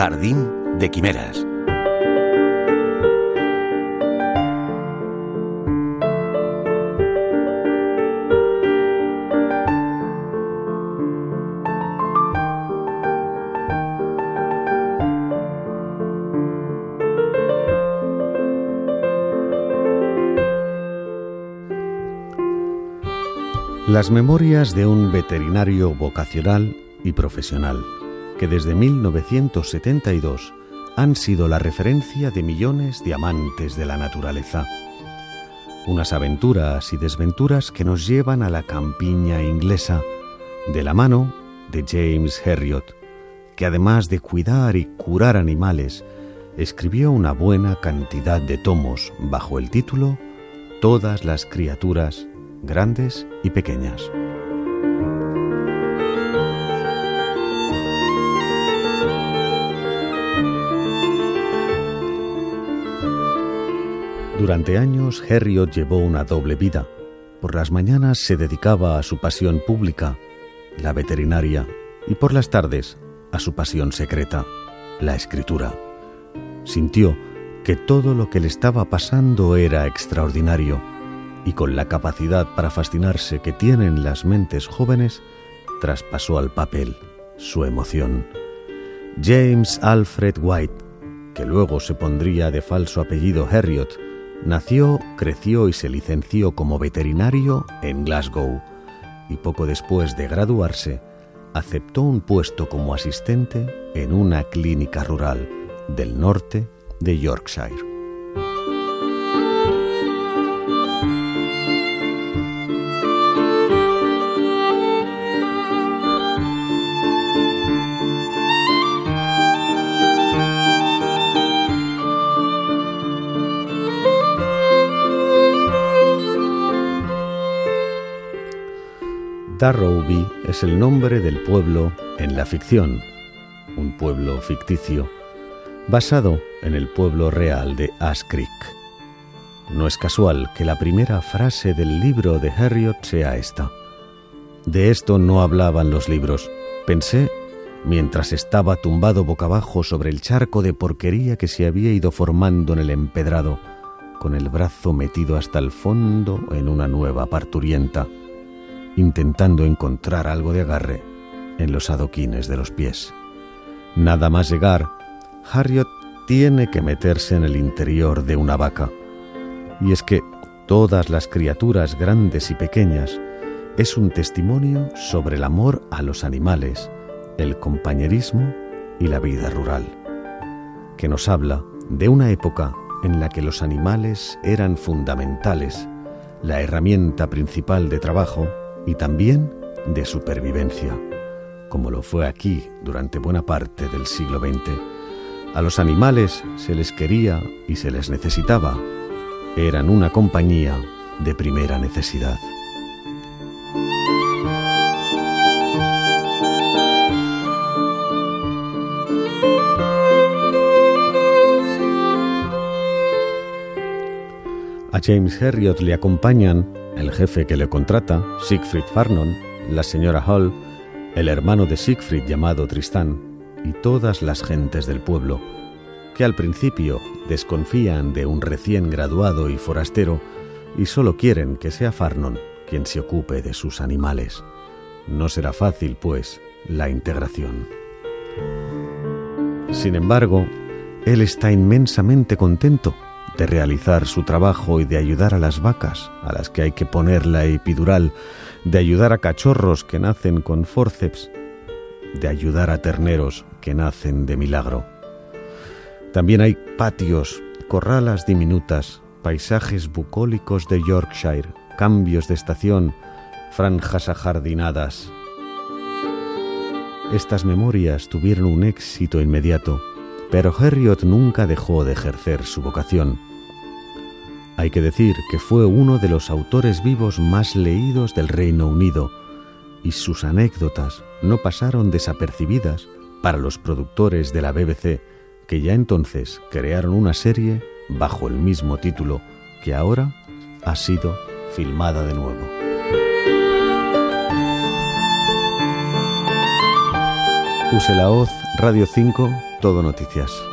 Jardín de Quimeras. Las memorias de un veterinario vocacional y profesional, que desde 1972 han sido la referencia de millones de amantes de la naturaleza. Unas aventuras y desventuras que nos llevan a la campiña inglesa de la mano de James Herriot, que además de cuidar y curar animales, escribió una buena cantidad de tomos bajo el título Todas las criaturas grandes y pequeñas. Durante años, Herriot llevó una doble vida. Por las mañanas se dedicaba a su pasión pública, la veterinaria, y por las tardes a su pasión secreta, la escritura. Sintió que todo lo que le estaba pasando era extraordinario y con la capacidad para fascinarse que tienen las mentes jóvenes, traspasó al papel su emoción. James Alfred White, que luego se pondría de falso apellido Herriot, nació, creció y se licenció como veterinario en Glasgow y poco después de graduarse aceptó un puesto como asistente en una clínica rural del norte de Yorkshire. Darrowby es el nombre del pueblo en la ficción, un pueblo ficticio, basado en el pueblo real de Ash Creek. No es casual que la primera frase del libro de Harriot sea esta. De esto no hablaban los libros. Pensé mientras estaba tumbado boca abajo sobre el charco de porquería que se había ido formando en el empedrado, con el brazo metido hasta el fondo en una nueva parturienta intentando encontrar algo de agarre en los adoquines de los pies. Nada más llegar, Harriot tiene que meterse en el interior de una vaca. Y es que todas las criaturas grandes y pequeñas es un testimonio sobre el amor a los animales, el compañerismo y la vida rural, que nos habla de una época en la que los animales eran fundamentales, la herramienta principal de trabajo y también de supervivencia, como lo fue aquí durante buena parte del siglo XX. A los animales se les quería y se les necesitaba. Eran una compañía de primera necesidad. James Herriot le acompañan el jefe que le contrata, Siegfried Farnon, la señora Hall, el hermano de Siegfried llamado Tristán y todas las gentes del pueblo, que al principio desconfían de un recién graduado y forastero y solo quieren que sea Farnon quien se ocupe de sus animales. No será fácil, pues, la integración. Sin embargo, él está inmensamente contento de realizar su trabajo y de ayudar a las vacas, a las que hay que poner la epidural, de ayudar a cachorros que nacen con forceps, de ayudar a terneros que nacen de milagro. También hay patios, corralas diminutas, paisajes bucólicos de Yorkshire, cambios de estación, franjas ajardinadas. Estas memorias tuvieron un éxito inmediato, pero Herriot nunca dejó de ejercer su vocación. Hay que decir que fue uno de los autores vivos más leídos del Reino Unido y sus anécdotas no pasaron desapercibidas para los productores de la BBC, que ya entonces crearon una serie bajo el mismo título que ahora ha sido filmada de nuevo. Use la hoz Radio 5 Todo Noticias.